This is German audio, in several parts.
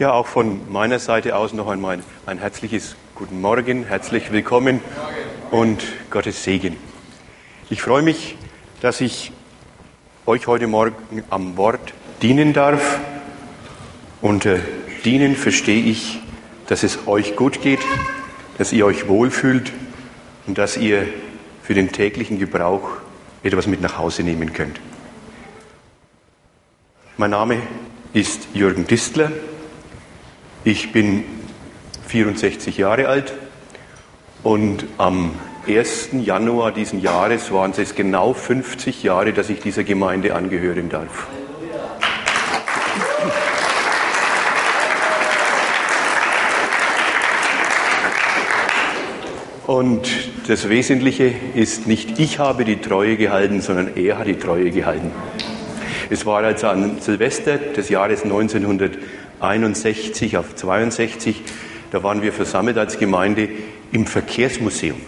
Ja, auch von meiner Seite aus noch einmal ein herzliches Guten Morgen, herzlich willkommen und Gottes Segen. Ich freue mich, dass ich euch heute Morgen am Wort dienen darf. Unter dienen verstehe ich, dass es euch gut geht, dass ihr euch wohlfühlt und dass ihr für den täglichen Gebrauch etwas mit nach Hause nehmen könnt. Mein Name ist Jürgen Distler. Ich bin 64 Jahre alt und am 1. Januar diesen Jahres waren es genau 50 Jahre, dass ich dieser Gemeinde angehören darf. Und das Wesentliche ist nicht ich habe die Treue gehalten, sondern er hat die Treue gehalten. Es war also an Silvester des Jahres 1961 auf 62, da waren wir versammelt als Gemeinde im Verkehrsmuseum.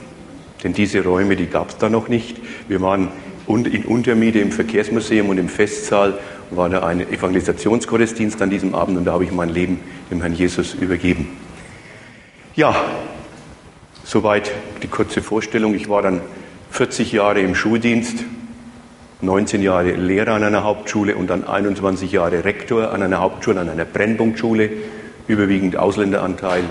Denn diese Räume, die gab es da noch nicht. Wir waren in Untermiete im Verkehrsmuseum und im Festsaal war da ein Evangelisationsgottesdienst an diesem Abend und da habe ich mein Leben dem Herrn Jesus übergeben. Ja, soweit die kurze Vorstellung. Ich war dann 40 Jahre im Schuldienst, 19 Jahre Lehrer an einer Hauptschule und dann 21 Jahre Rektor an einer Hauptschule, an einer Brennpunktschule, überwiegend Ausländeranteil,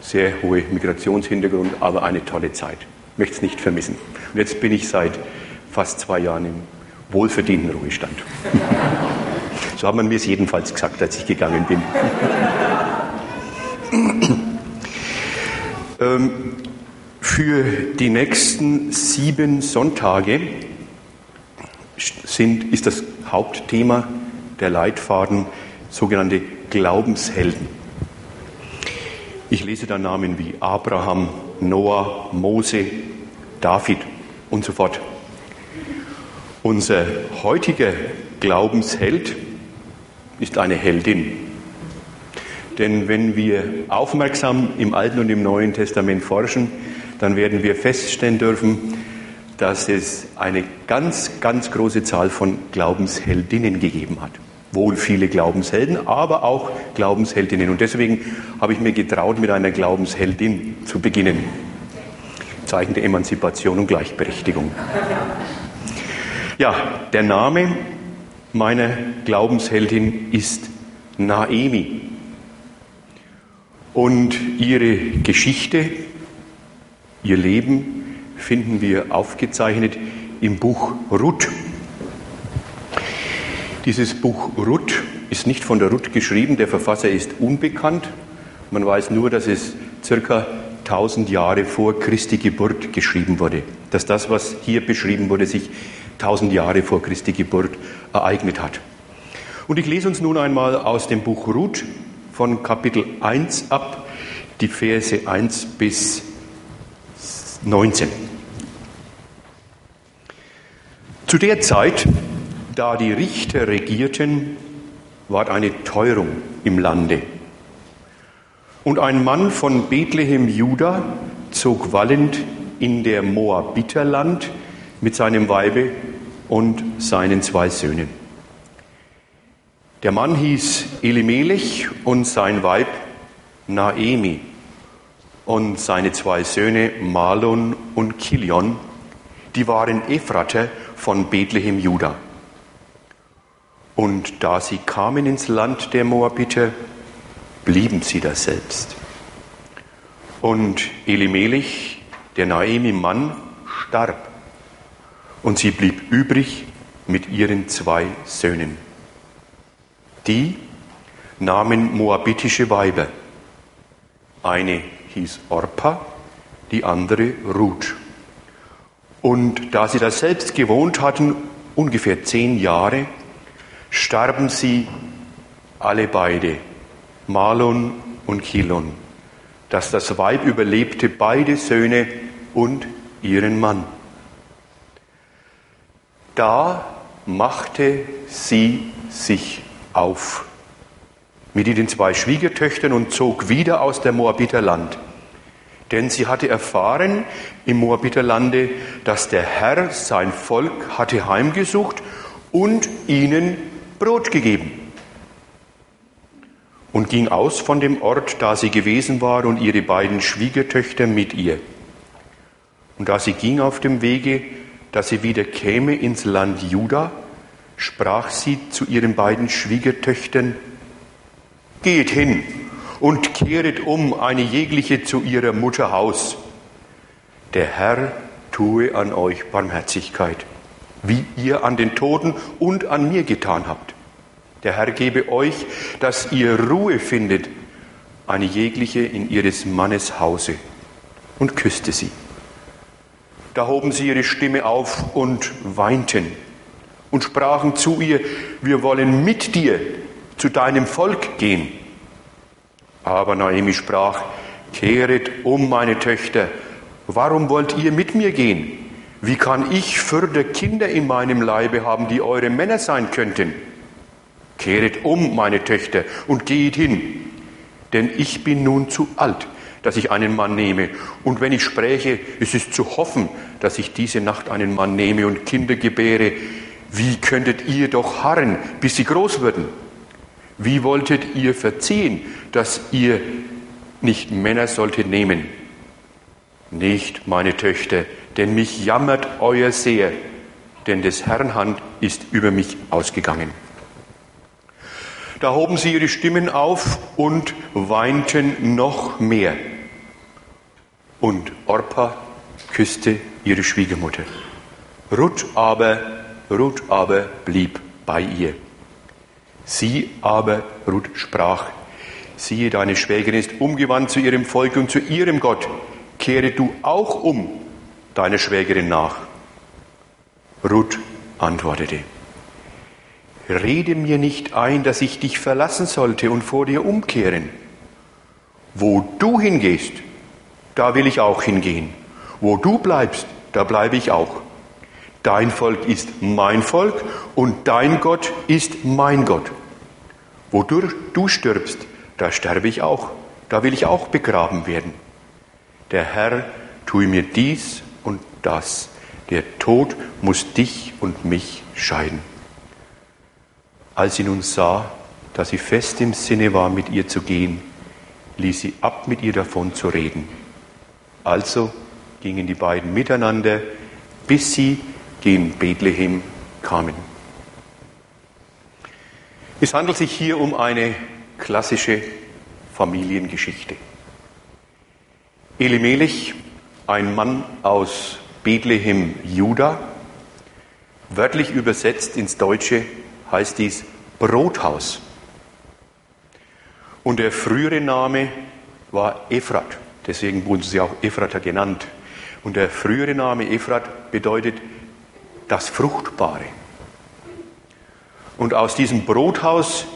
sehr hohe Migrationshintergrund, aber eine tolle Zeit. Möchte es nicht vermissen. Und jetzt bin ich seit fast zwei Jahren im wohlverdienten Ruhestand. So hat man mir es jedenfalls gesagt, als ich gegangen bin. ähm, für die nächsten sieben Sonntage sind, ist das Hauptthema der Leitfaden sogenannte Glaubenshelden. Ich lese da Namen wie Abraham, Noah, Mose, David und so fort. Unser heutiger Glaubensheld ist eine Heldin. Denn wenn wir aufmerksam im Alten und im Neuen Testament forschen, dann werden wir feststellen dürfen, dass es eine ganz, ganz große Zahl von Glaubensheldinnen gegeben hat. Wohl viele Glaubenshelden, aber auch Glaubensheldinnen. Und deswegen habe ich mir getraut, mit einer Glaubensheldin zu beginnen. Zeichen der Emanzipation und Gleichberechtigung. Ja, der Name meiner Glaubensheldin ist Naemi. Und ihre Geschichte, ihr Leben finden wir aufgezeichnet im Buch Ruth. Dieses Buch Ruth ist nicht von der Ruth geschrieben, der Verfasser ist unbekannt. Man weiß nur, dass es circa 1000 Jahre vor Christi Geburt geschrieben wurde. Dass das, was hier beschrieben wurde, sich 1000 Jahre vor Christi Geburt ereignet hat. Und ich lese uns nun einmal aus dem Buch Ruth von Kapitel 1 ab, die Verse 1 bis 19. Zu der Zeit, da die Richter regierten, war eine Teuerung im Lande. Und ein Mann von Bethlehem Juda zog wallend in der Moabiterland mit seinem Weibe und seinen zwei Söhnen. Der Mann hieß Elimelech und sein Weib Naemi und seine zwei Söhne Malon und Kilion, die waren Ephrate von Bethlehem Juda. Und da sie kamen ins Land der Moabiter, blieben sie da selbst. Und Elimelech, der Naemi-Mann, starb. Und sie blieb übrig mit ihren zwei Söhnen. Die nahmen moabitische Weiber. Eine hieß Orpa, die andere Ruth. Und da sie das selbst gewohnt hatten, ungefähr zehn Jahre, starben sie alle beide, Malon und Chilon, dass das Weib überlebte beide Söhne und ihren Mann. Da machte sie sich auf mit ihren zwei Schwiegertöchtern und zog wieder aus der Moabiterland. Denn sie hatte erfahren im Moabiterlande, dass der Herr sein Volk hatte heimgesucht und ihnen Brot gegeben. und ging aus von dem Ort, da sie gewesen war, und ihre beiden Schwiegertöchter mit ihr. Und da sie ging auf dem Wege, dass sie wieder käme ins Land Juda, sprach sie zu ihren beiden Schwiegertöchtern, Geht hin und kehret um eine jegliche zu ihrer Mutter Haus. Der Herr tue an euch Barmherzigkeit, wie ihr an den Toten und an mir getan habt. Der Herr gebe euch, dass ihr Ruhe findet, eine jegliche in ihres Mannes Hause, und küsste sie. Da hoben sie ihre Stimme auf und weinten und sprachen zu ihr, wir wollen mit dir zu deinem Volk gehen. Aber Naomi sprach, kehret um, meine Töchter, warum wollt ihr mit mir gehen? Wie kann ich fürder Kinder in meinem Leibe haben, die eure Männer sein könnten? Kehret um, meine Töchter, und geht hin, denn ich bin nun zu alt, dass ich einen Mann nehme. Und wenn ich spräche, es ist zu hoffen, dass ich diese Nacht einen Mann nehme und Kinder gebäre. Wie könntet ihr doch harren, bis sie groß würden? Wie wolltet ihr verziehen, dass ihr nicht Männer solltet nehmen? Nicht, meine Töchter, denn mich jammert euer sehr, denn des Herrn Hand ist über mich ausgegangen. Da hoben sie ihre Stimmen auf und weinten noch mehr. Und Orpa küsste ihre Schwiegermutter. Ruth aber, Ruth aber blieb bei ihr. Sie aber, Ruth sprach, siehe, deine Schwägerin ist umgewandt zu ihrem Volk und zu ihrem Gott. Kehre du auch um deiner Schwägerin nach. Ruth antwortete, Rede mir nicht ein, dass ich dich verlassen sollte und vor dir umkehren. Wo du hingehst, da will ich auch hingehen. Wo du bleibst, da bleibe ich auch. Dein Volk ist mein Volk und dein Gott ist mein Gott. Wodurch du stirbst, da sterbe ich auch. Da will ich auch begraben werden. Der Herr tue mir dies und das. Der Tod muss dich und mich scheiden. Als sie nun sah, dass sie fest im Sinne war, mit ihr zu gehen, ließ sie ab, mit ihr davon zu reden. Also gingen die beiden miteinander, bis sie gen Bethlehem kamen. Es handelt sich hier um eine klassische Familiengeschichte. Elimelech, ein Mann aus Bethlehem, Juda, wörtlich übersetzt ins Deutsche heißt dies Brothaus. Und der frühere Name war Ephrat, deswegen wurden sie auch Ephrata genannt. Und der frühere Name Ephrat bedeutet das Fruchtbare. Und aus diesem Brothaus,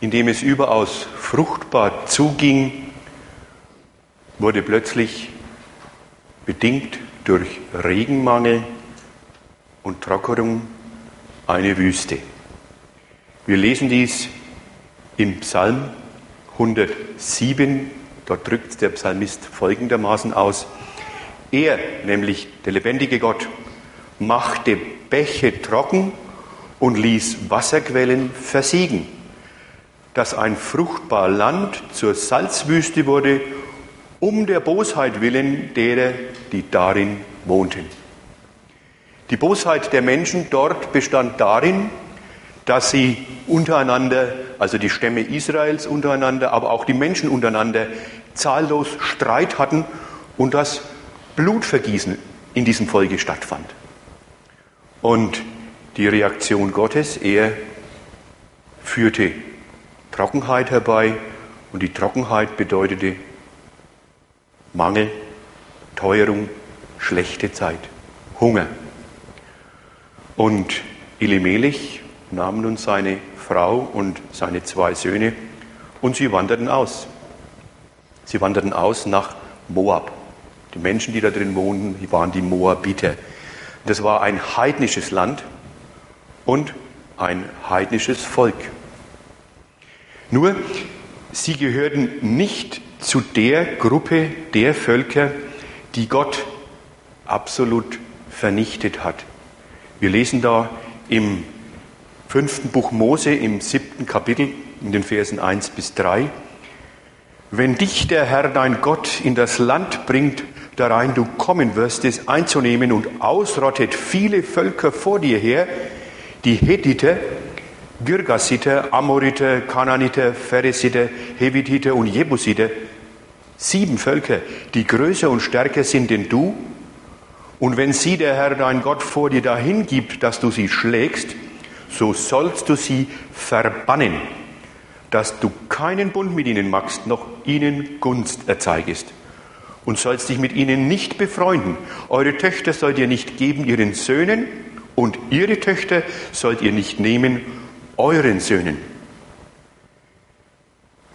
in dem es überaus fruchtbar zuging, wurde plötzlich bedingt durch Regenmangel und Trockenung eine Wüste. Wir lesen dies im Psalm 107. Dort drückt der Psalmist folgendermaßen aus. Er, nämlich der lebendige Gott, machte Bäche trocken und ließ Wasserquellen versiegen, dass ein fruchtbar Land zur Salzwüste wurde, um der Bosheit willen derer, die darin wohnten. Die Bosheit der Menschen dort bestand darin, dass sie untereinander, also die Stämme Israels untereinander, aber auch die Menschen untereinander, zahllos Streit hatten und das Blutvergießen in diesem Volke stattfand. Und die Reaktion Gottes, er führte Trockenheit herbei und die Trockenheit bedeutete Mangel, Teuerung, schlechte Zeit, Hunger. Und Elimelech nahm nun seine Frau und seine zwei Söhne und sie wanderten aus. Sie wanderten aus nach Moab. Die Menschen, die da drin wohnten, waren die Moabiter. Das war ein heidnisches Land und ein heidnisches Volk. Nur, sie gehörten nicht zu der Gruppe der Völker, die Gott absolut vernichtet hat. Wir lesen da im fünften Buch Mose im siebten Kapitel in den Versen 1 bis 3. Wenn dich der Herr dein Gott in das Land bringt, darein du kommen wirst, es einzunehmen und ausrottet viele Völker vor dir her, die Hethiter, Girgasiter, Amoriter, Kananiter, Pharisiter, Hevititer und Jebusiter, sieben Völker, die größer und stärker sind denn du, und wenn sie der Herr dein Gott vor dir dahin gibt, dass du sie schlägst, so sollst du sie verbannen, dass du keinen Bund mit ihnen machst, noch ihnen Gunst erzeigest. Und sollst dich mit ihnen nicht befreunden. Eure Töchter sollt ihr nicht geben ihren Söhnen, und ihre Töchter sollt ihr nicht nehmen euren Söhnen.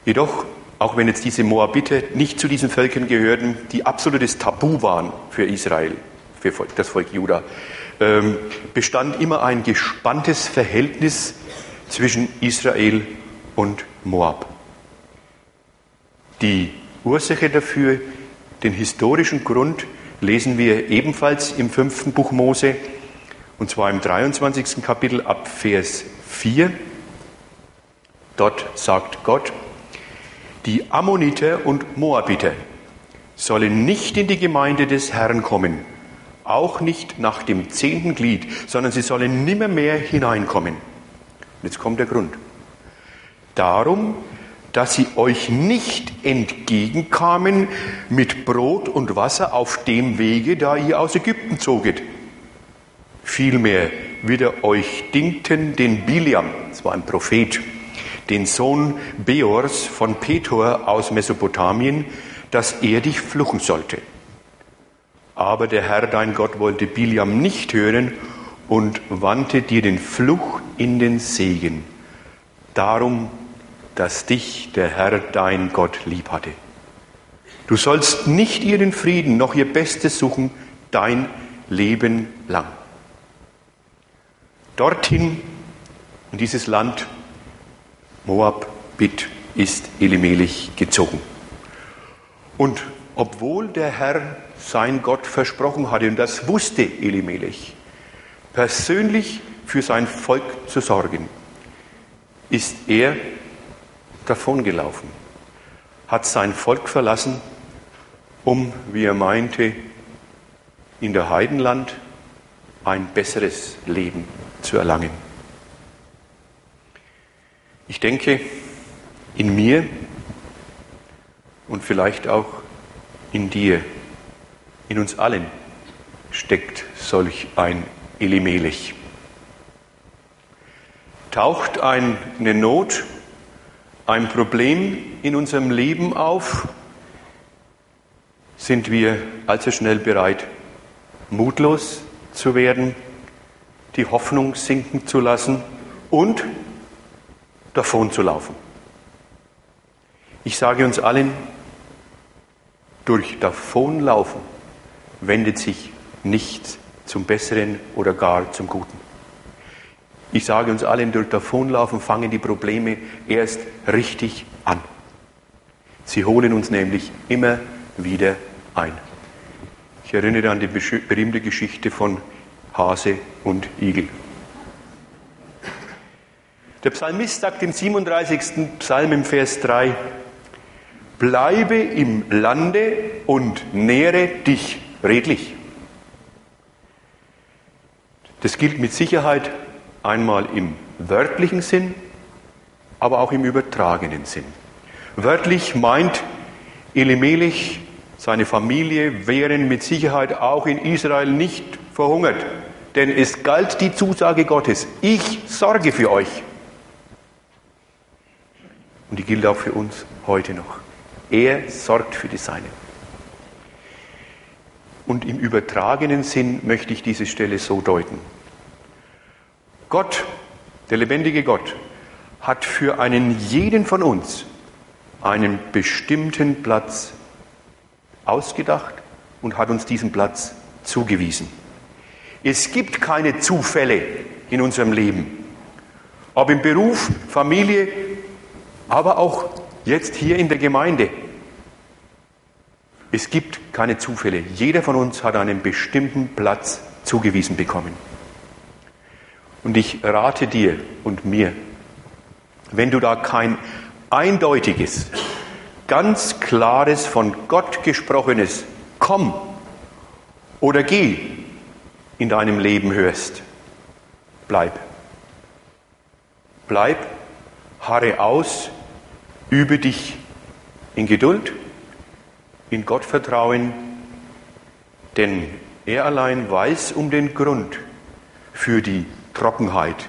Jedoch, auch wenn jetzt diese Moabiter nicht zu diesen Völkern gehörten, die absolutes Tabu waren für Israel, für das Volk Juda, ähm, bestand immer ein gespanntes Verhältnis zwischen Israel und Moab. Die Ursache dafür, den historischen Grund, lesen wir ebenfalls im fünften Buch Mose, und zwar im 23. Kapitel ab Vers 4. Dort sagt Gott, die Ammoniter und Moabiter sollen nicht in die Gemeinde des Herrn kommen, auch nicht nach dem zehnten Glied, sondern sie sollen nimmermehr hineinkommen. Und jetzt kommt der Grund. Darum, dass sie euch nicht entgegenkamen mit Brot und Wasser auf dem Wege, da ihr aus Ägypten zoget. Vielmehr wird er euch dinkten den Biliam, das war ein Prophet, den Sohn Beors von Petor aus Mesopotamien, dass er dich fluchen sollte. Aber der Herr dein Gott wollte Biliam nicht hören und wandte dir den Fluch in den Segen. Darum, dass dich der Herr dein Gott lieb hatte. Du sollst nicht ihren Frieden noch ihr Bestes suchen, dein Leben lang. Dorthin, in dieses Land, Moab, Bit, ist Elimelech gezogen. Und obwohl der Herr sein Gott versprochen hatte, und das wusste Elimelech, persönlich für sein Volk zu sorgen, ist er davongelaufen, hat sein Volk verlassen, um, wie er meinte, in der Heidenland ein besseres Leben zu erlangen. Ich denke, in mir und vielleicht auch in dir in uns allen steckt solch ein Elimelech. Taucht eine Not, ein Problem in unserem Leben auf, sind wir allzu schnell bereit, mutlos zu werden, die Hoffnung sinken zu lassen und davon zu laufen. Ich sage uns allen, durch Davonlaufen wendet sich nichts zum Besseren oder gar zum Guten. Ich sage uns allen, durch Davonlaufen fangen die Probleme erst richtig an. Sie holen uns nämlich immer wieder ein. Ich erinnere an die berühmte Geschichte von Hase und Igel. Der Psalmist sagt im 37. Psalm im Vers 3, Bleibe im Lande und nähre dich redlich. Das gilt mit Sicherheit einmal im wörtlichen Sinn, aber auch im übertragenen Sinn. Wörtlich meint Elimelech, seine Familie wären mit Sicherheit auch in Israel nicht verhungert, denn es galt die Zusage Gottes, ich sorge für euch. Und die gilt auch für uns heute noch. Er sorgt für die Seinen. Und im übertragenen Sinn möchte ich diese Stelle so deuten. Gott, der lebendige Gott, hat für einen jeden von uns einen bestimmten Platz ausgedacht und hat uns diesen Platz zugewiesen. Es gibt keine Zufälle in unserem Leben. Ob im Beruf, Familie, aber auch jetzt hier in der Gemeinde. Es gibt keine Zufälle. Jeder von uns hat einen bestimmten Platz zugewiesen bekommen. Und ich rate dir und mir, wenn du da kein eindeutiges, ganz klares, von Gott gesprochenes Komm oder Geh in deinem Leben hörst, bleib. Bleib, harre aus, übe dich in Geduld, in Gottvertrauen, denn er allein weiß um den Grund für die Trockenheit,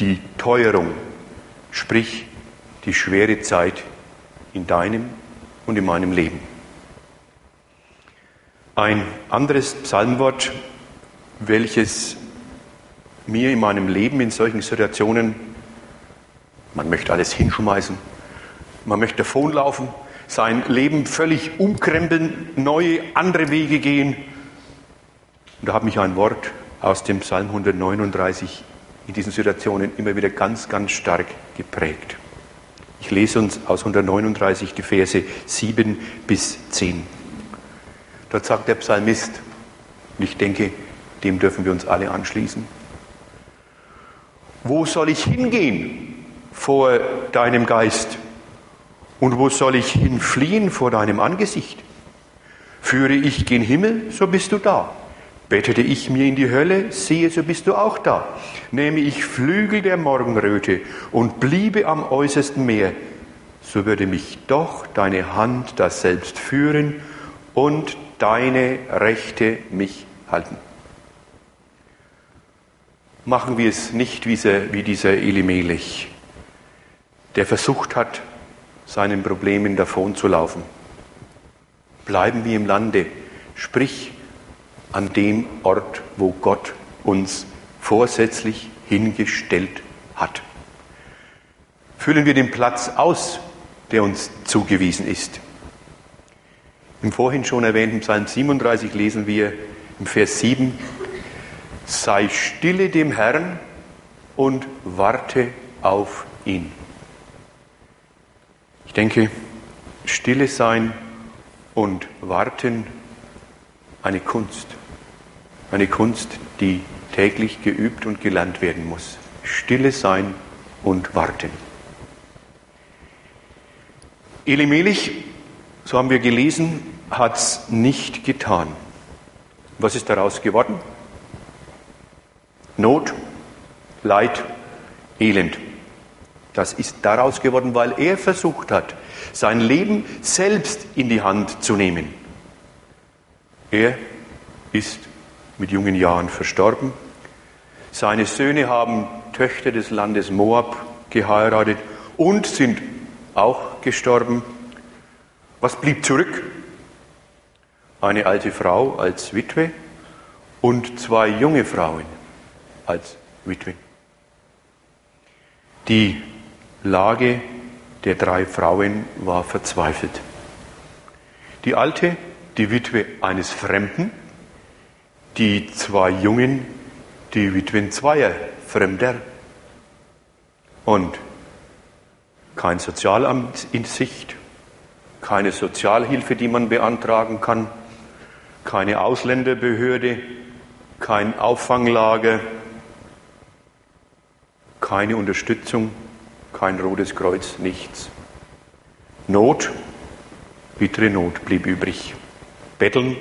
die Teuerung, sprich die schwere Zeit in deinem und in meinem Leben. Ein anderes Psalmwort, welches mir in meinem Leben in solchen Situationen, man möchte alles hinschmeißen, man möchte davonlaufen, sein Leben völlig umkrempeln, neue, andere Wege gehen. Und da hat mich ein Wort aus dem Psalm 139 in diesen Situationen immer wieder ganz, ganz stark geprägt. Ich lese uns aus 139 die Verse 7 bis 10. Dort sagt der Psalmist, und ich denke, dem dürfen wir uns alle anschließen, wo soll ich hingehen vor deinem Geist? Und wo soll ich hinfliehen vor deinem Angesicht? Führe ich gen Himmel, so bist du da. Bettete ich mir in die Hölle, sehe, so bist du auch da. Nehme ich Flügel der Morgenröte und bliebe am äußersten Meer, so würde mich doch deine Hand das selbst führen und deine Rechte mich halten. Machen wir es nicht wie dieser Elimelech, der versucht hat, seinen Problemen davonzulaufen. Bleiben wir im Lande, sprich an dem Ort, wo Gott uns vorsätzlich hingestellt hat. Füllen wir den Platz aus, der uns zugewiesen ist. Im vorhin schon erwähnten Psalm 37 lesen wir im Vers 7, sei stille dem Herrn und warte auf ihn. Ich denke, stille sein und warten, eine Kunst. Eine Kunst, die täglich geübt und gelernt werden muss. Stille sein und warten. Elimelech, so haben wir gelesen, hat es nicht getan. Was ist daraus geworden? Not, Leid, Elend. Das ist daraus geworden, weil er versucht hat, sein Leben selbst in die Hand zu nehmen. Er ist mit jungen Jahren verstorben. Seine Söhne haben Töchter des Landes Moab geheiratet und sind auch gestorben. Was blieb zurück? Eine alte Frau als Witwe und zwei junge Frauen als Witwen. Die Lage der drei Frauen war verzweifelt. Die alte, die Witwe eines Fremden, die zwei Jungen, die Witwen zweier Fremder. Und kein Sozialamt in Sicht, keine Sozialhilfe, die man beantragen kann, keine Ausländerbehörde, kein Auffanglager, keine Unterstützung kein rotes Kreuz, nichts. Not, bittere Not blieb übrig. Betteln,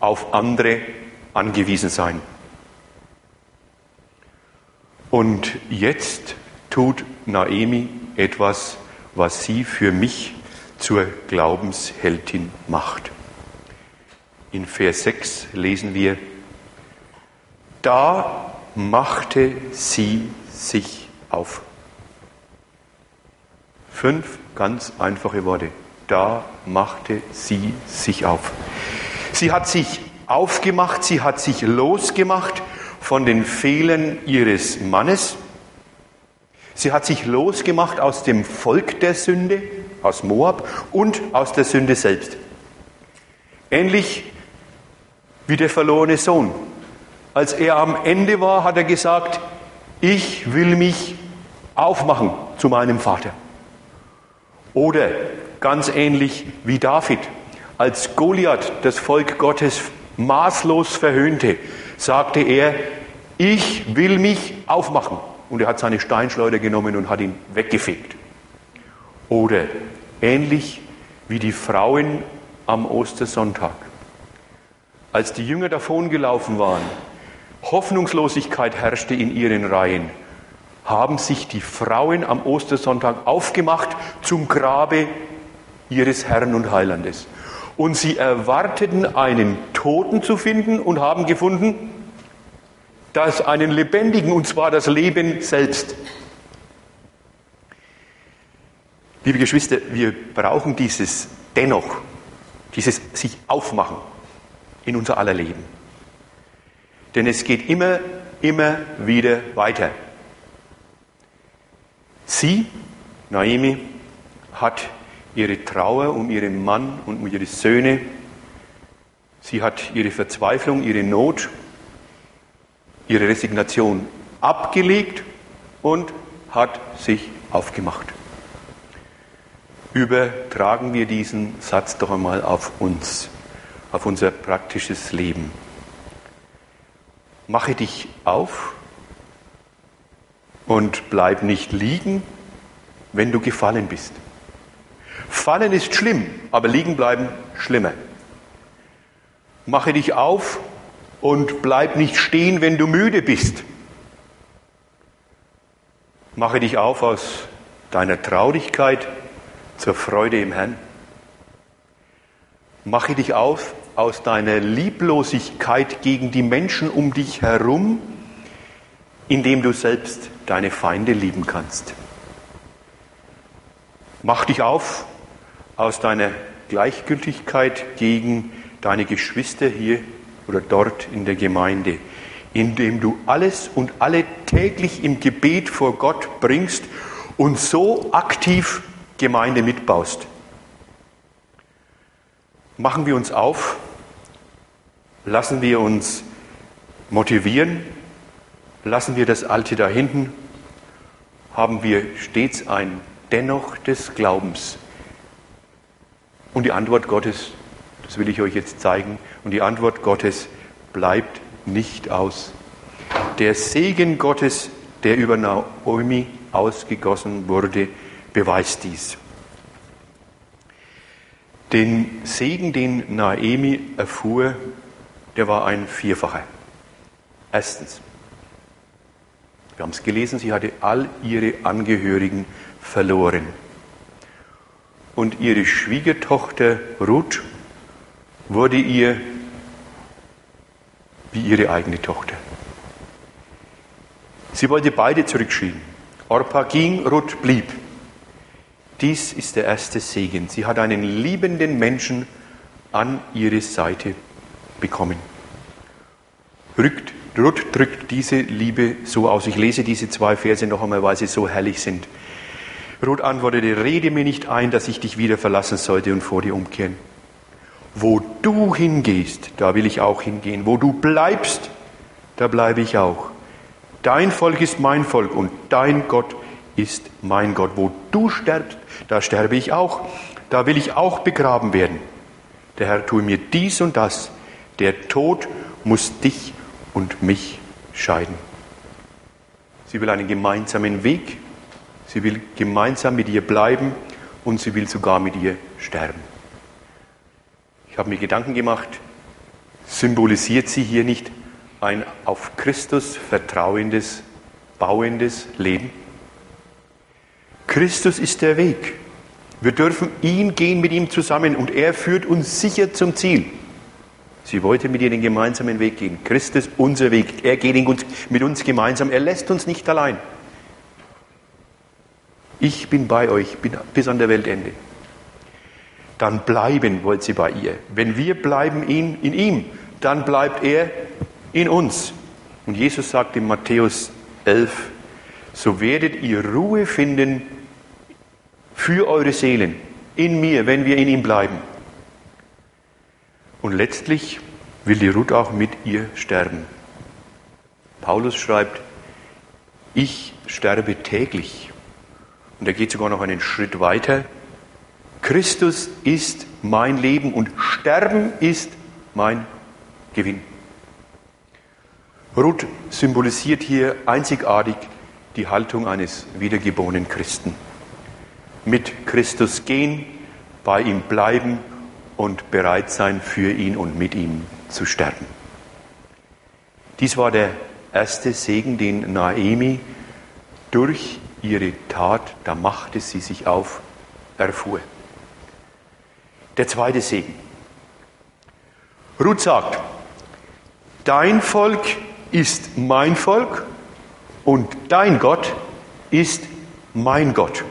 auf andere angewiesen sein. Und jetzt tut Naemi etwas, was sie für mich zur Glaubensheldin macht. In Vers 6 lesen wir, da machte sie sich auf. Fünf ganz einfache Worte. Da machte sie sich auf. Sie hat sich aufgemacht, sie hat sich losgemacht von den Fehlern ihres Mannes. Sie hat sich losgemacht aus dem Volk der Sünde, aus Moab und aus der Sünde selbst. Ähnlich wie der verlorene Sohn. Als er am Ende war, hat er gesagt, ich will mich aufmachen zu meinem Vater. Oder ganz ähnlich wie David, als Goliath das Volk Gottes maßlos verhöhnte, sagte er, ich will mich aufmachen. Und er hat seine Steinschleuder genommen und hat ihn weggefegt. Oder ähnlich wie die Frauen am Ostersonntag. Als die Jünger davongelaufen waren, Hoffnungslosigkeit herrschte in ihren Reihen, haben sich die Frauen am Ostersonntag aufgemacht zum Grabe ihres Herrn und Heilandes. Und sie erwarteten einen Toten zu finden und haben gefunden, dass einen Lebendigen, und zwar das Leben selbst. Liebe Geschwister, wir brauchen dieses dennoch, dieses sich aufmachen in unser aller Leben. Denn es geht immer, immer wieder weiter. Sie, Naomi, hat ihre Trauer um ihren Mann und um ihre Söhne, sie hat ihre Verzweiflung, ihre Not, ihre Resignation abgelegt und hat sich aufgemacht. Übertragen wir diesen Satz doch einmal auf uns, auf unser praktisches Leben. Mache dich auf und bleib nicht liegen, wenn du gefallen bist. Fallen ist schlimm, aber liegen bleiben schlimmer. Mache dich auf und bleib nicht stehen, wenn du müde bist. Mache dich auf aus deiner Traurigkeit zur Freude im Herrn. Mache dich auf aus deiner Lieblosigkeit gegen die Menschen um dich herum, indem du selbst deine Feinde lieben kannst. Mach dich auf aus deiner Gleichgültigkeit gegen deine Geschwister hier oder dort in der Gemeinde, indem du alles und alle täglich im Gebet vor Gott bringst und so aktiv Gemeinde mitbaust. Machen wir uns auf, lassen wir uns motivieren, lassen wir das Alte da hinten, haben wir stets ein Dennoch des Glaubens und die Antwort Gottes, das will ich euch jetzt zeigen, und die Antwort Gottes bleibt nicht aus. Der Segen Gottes, der über Naomi ausgegossen wurde, beweist dies. Den Segen, den Naomi erfuhr, der war ein Vierfacher. Erstens, wir haben es gelesen, sie hatte all ihre Angehörigen verloren und ihre Schwiegertochter Ruth wurde ihr wie ihre eigene Tochter. Sie wollte beide zurückschieben. Orpa ging, Ruth blieb. Dies ist der erste Segen. Sie hat einen liebenden Menschen an ihre Seite bekommen. Rückt, Ruth drückt diese Liebe so aus. Ich lese diese zwei Verse noch einmal, weil sie so herrlich sind. Ruth antwortete, rede mir nicht ein, dass ich dich wieder verlassen sollte und vor dir umkehren. Wo du hingehst, da will ich auch hingehen. Wo du bleibst, da bleibe ich auch. Dein Volk ist mein Volk und dein Gott ist mein Gott. Wo du sterbst, da sterbe ich auch. Da will ich auch begraben werden. Der Herr tue mir dies und das. Der Tod muss dich und mich scheiden. Sie will einen gemeinsamen Weg Sie will gemeinsam mit ihr bleiben und sie will sogar mit ihr sterben. Ich habe mir Gedanken gemacht, symbolisiert sie hier nicht ein auf Christus vertrauendes, bauendes Leben? Christus ist der Weg. Wir dürfen ihn gehen mit ihm zusammen und er führt uns sicher zum Ziel. Sie wollte mit ihr den gemeinsamen Weg gehen. Christus, unser Weg. Er geht mit uns gemeinsam. Er lässt uns nicht allein ich bin bei euch bis an der Weltende. Dann bleiben wollt sie bei ihr. Wenn wir bleiben in, in ihm, dann bleibt er in uns. Und Jesus sagt in Matthäus 11, so werdet ihr Ruhe finden für eure Seelen in mir, wenn wir in ihm bleiben. Und letztlich will die Ruth auch mit ihr sterben. Paulus schreibt, ich sterbe täglich. Und er geht sogar noch einen Schritt weiter. Christus ist mein Leben und Sterben ist mein Gewinn. Ruth symbolisiert hier einzigartig die Haltung eines wiedergeborenen Christen. Mit Christus gehen, bei ihm bleiben und bereit sein, für ihn und mit ihm zu sterben. Dies war der erste Segen, den Naemi durch ihre Tat, da machte sie sich auf, erfuhr. Der zweite Segen. Ruth sagt, dein Volk ist mein Volk und dein Gott ist mein Gott.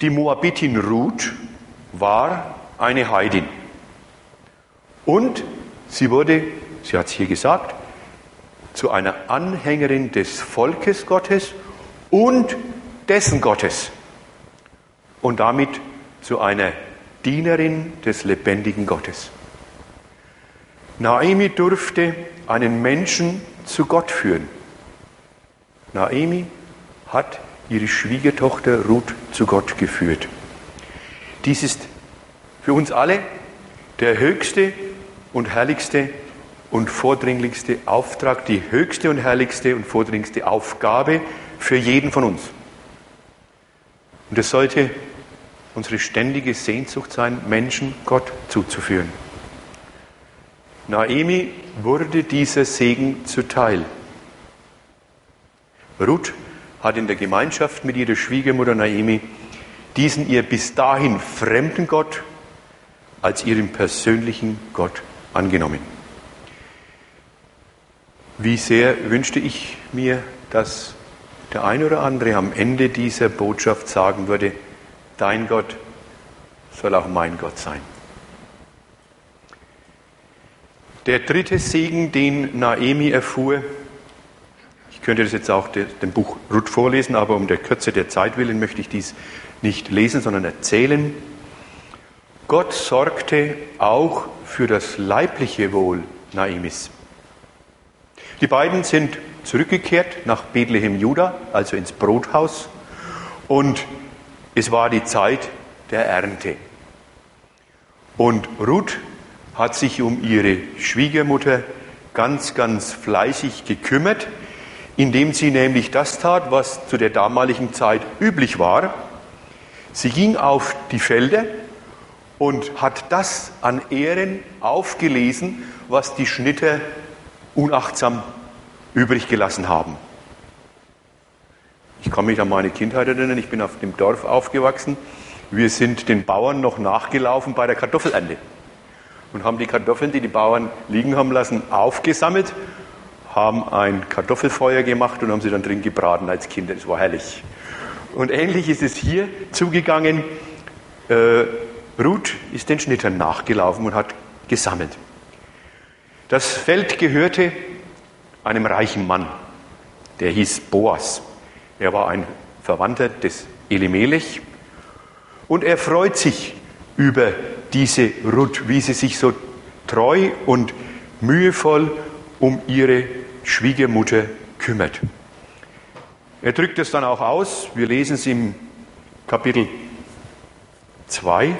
Die Moabitin Ruth war eine Heidin. Und sie wurde, sie hat es hier gesagt, zu einer Anhängerin des Volkes Gottes und dessen Gottes. Und damit zu einer Dienerin des lebendigen Gottes. Naomi durfte einen Menschen zu Gott führen. Naomi hat ihre Schwiegertochter Ruth zu Gott geführt. Dies ist für uns alle der höchste und herrlichste und vordringlichste Auftrag, die höchste und herrlichste und vordringlichste Aufgabe für jeden von uns. Und es sollte unsere ständige Sehnsucht sein, Menschen Gott zuzuführen. Naemi wurde dieser Segen zuteil. Ruth hat in der Gemeinschaft mit ihrer Schwiegermutter Naemi diesen ihr bis dahin fremden Gott als ihren persönlichen Gott angenommen. Wie sehr wünschte ich mir, dass der ein oder andere am Ende dieser Botschaft sagen würde, dein Gott soll auch mein Gott sein. Der dritte Segen, den Naemi erfuhr, ich könnte das jetzt auch dem Buch Ruth vorlesen, aber um der Kürze der Zeit willen möchte ich dies nicht lesen, sondern erzählen. Gott sorgte auch für das leibliche Wohl Naemis. Die beiden sind zurückgekehrt nach Bethlehem Juda, also ins Brothaus, und es war die Zeit der Ernte. Und Ruth hat sich um ihre Schwiegermutter ganz, ganz fleißig gekümmert indem sie nämlich das tat, was zu der damaligen Zeit üblich war. Sie ging auf die Felder und hat das an Ehren aufgelesen, was die Schnitter unachtsam übrig gelassen haben. Ich kann mich an meine Kindheit erinnern, ich bin auf dem Dorf aufgewachsen. Wir sind den Bauern noch nachgelaufen bei der Kartoffelernte und haben die Kartoffeln, die die Bauern liegen haben lassen, aufgesammelt haben ein Kartoffelfeuer gemacht und haben sie dann drin gebraten als Kinder. Das war herrlich. Und ähnlich ist es hier zugegangen. Äh, Ruth ist den Schnittern nachgelaufen und hat gesammelt. Das Feld gehörte einem reichen Mann, der hieß Boas. Er war ein Verwandter des Elimelech und er freut sich über diese Ruth, wie sie sich so treu und mühevoll um ihre Schwiegermutter kümmert. Er drückt es dann auch aus. Wir lesen es im Kapitel 2,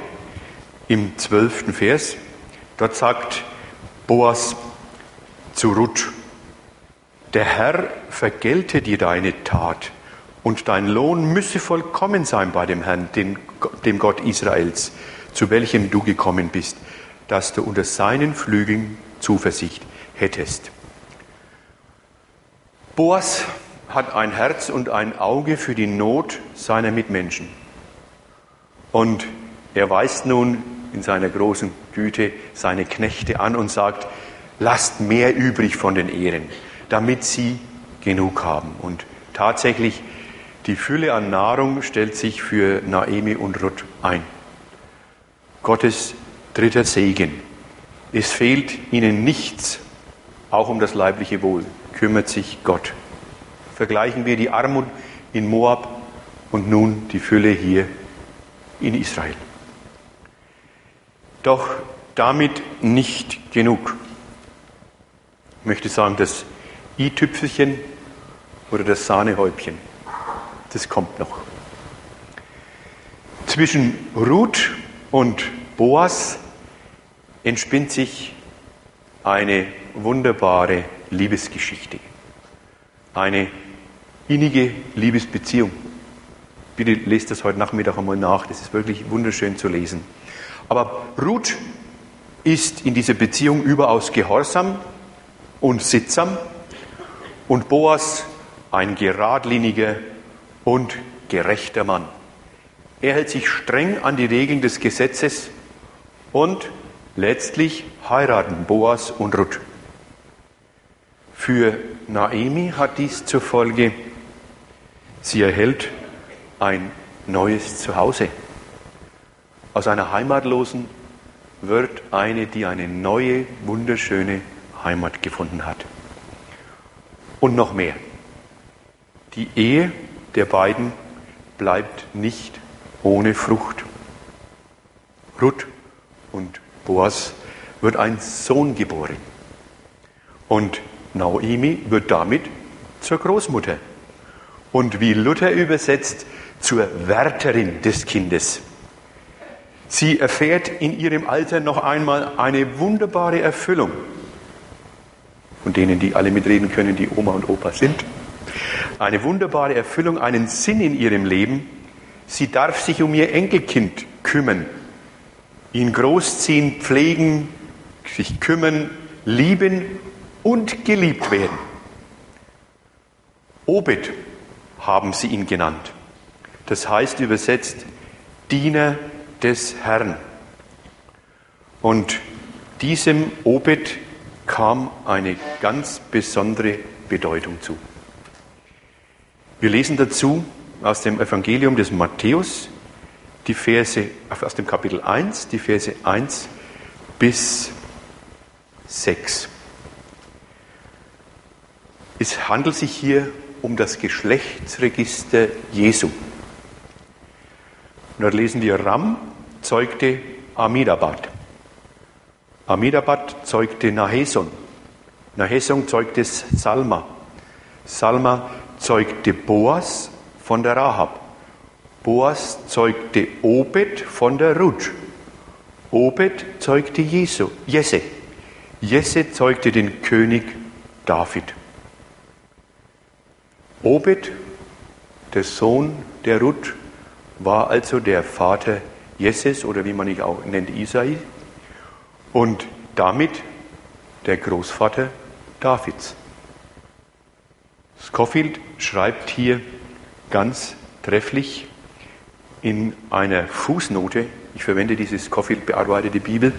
im zwölften Vers. Dort sagt Boas zu Ruth, der Herr vergelte dir deine Tat und dein Lohn müsse vollkommen sein bei dem Herrn, dem Gott Israels, zu welchem du gekommen bist, dass du unter seinen Flügeln Zuversicht hättest. Boas hat ein Herz und ein Auge für die Not seiner Mitmenschen. Und er weist nun in seiner großen Güte seine Knechte an und sagt, lasst mehr übrig von den Ehren, damit sie genug haben. Und tatsächlich, die Fülle an Nahrung stellt sich für Naemi und Ruth ein. Gottes dritter Segen. Es fehlt ihnen nichts, auch um das leibliche Wohl kümmert sich Gott. Vergleichen wir die Armut in Moab und nun die Fülle hier in Israel. Doch damit nicht genug. Ich möchte sagen, das i-Tüpfelchen oder das Sahnehäubchen, das kommt noch. Zwischen Ruth und Boas entspinnt sich eine wunderbare Liebesgeschichte. Eine innige Liebesbeziehung. Bitte lest das heute Nachmittag einmal nach. Das ist wirklich wunderschön zu lesen. Aber Ruth ist in dieser Beziehung überaus gehorsam und sittsam und Boas ein geradliniger und gerechter Mann. Er hält sich streng an die Regeln des Gesetzes und letztlich heiraten Boas und Ruth. Für Naemi hat dies zur Folge, sie erhält ein neues Zuhause. Aus einer Heimatlosen wird eine, die eine neue, wunderschöne Heimat gefunden hat. Und noch mehr. Die Ehe der beiden bleibt nicht ohne Frucht. Ruth und Boas wird ein Sohn geboren. Und Naomi wird damit zur Großmutter. Und wie Luther übersetzt, zur Wärterin des Kindes. Sie erfährt in ihrem Alter noch einmal eine wunderbare Erfüllung. Von denen, die alle mitreden können, die Oma und Opa sind. Eine wunderbare Erfüllung, einen Sinn in ihrem Leben. Sie darf sich um ihr Enkelkind kümmern, ihn großziehen, pflegen, sich kümmern, lieben und geliebt werden. Obed haben sie ihn genannt. Das heißt übersetzt Diener des Herrn. Und diesem Obed kam eine ganz besondere Bedeutung zu. Wir lesen dazu aus dem Evangelium des Matthäus die Verse aus dem Kapitel 1, die Verse 1 bis 6. Es handelt sich hier um das Geschlechtsregister Jesu. Und dort lesen wir, Ram zeugte Amidabad. Amidabad zeugte Naheson. Naheson zeugte Salma. Salma zeugte Boas von der Rahab. Boas zeugte Obed von der Ruth. Obed zeugte Jesu, Jesse. Jesse zeugte den König David. Obed, der Sohn der Ruth, war also der Vater Jesses oder wie man ihn auch nennt, Isai und damit der Großvater Davids. Scofield schreibt hier ganz trefflich in einer Fußnote, ich verwende diese Scofield bearbeitete Bibel,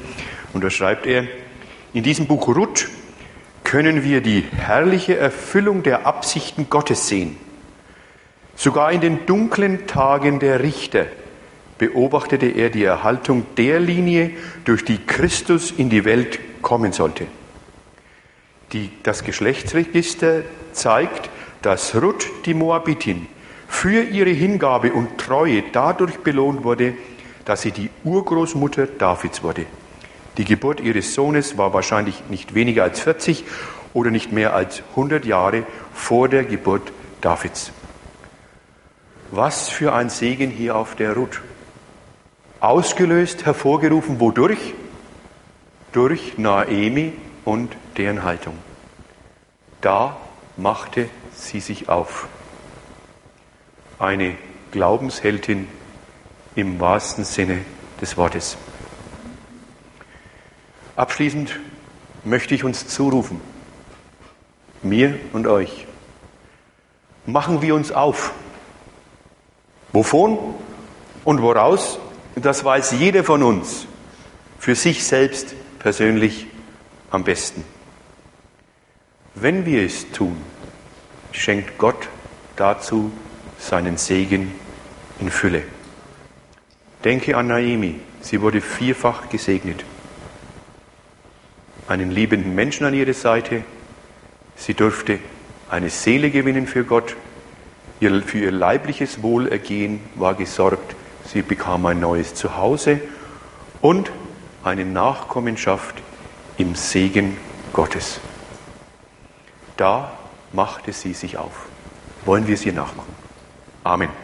und da schreibt er, in diesem Buch Ruth können wir die herrliche Erfüllung der Absichten Gottes sehen. Sogar in den dunklen Tagen der Richter beobachtete er die Erhaltung der Linie, durch die Christus in die Welt kommen sollte. Die, das Geschlechtsregister zeigt, dass Ruth, die Moabitin, für ihre Hingabe und Treue dadurch belohnt wurde, dass sie die Urgroßmutter Davids wurde. Die Geburt ihres Sohnes war wahrscheinlich nicht weniger als 40 oder nicht mehr als 100 Jahre vor der Geburt Davids. Was für ein Segen hier auf der Ruth. Ausgelöst, hervorgerufen, wodurch? Durch Naemi und deren Haltung. Da machte sie sich auf. Eine Glaubensheldin im wahrsten Sinne des Wortes. Abschließend möchte ich uns zurufen, mir und euch, machen wir uns auf. Wovon und woraus, das weiß jeder von uns für sich selbst persönlich am besten. Wenn wir es tun, schenkt Gott dazu seinen Segen in Fülle. Denke an Naemi, sie wurde vierfach gesegnet einen liebenden Menschen an ihrer Seite. Sie durfte eine Seele gewinnen für Gott. für ihr leibliches Wohlergehen war gesorgt. Sie bekam ein neues Zuhause und eine Nachkommenschaft im Segen Gottes. Da machte sie sich auf. Wollen wir es ihr nachmachen? Amen.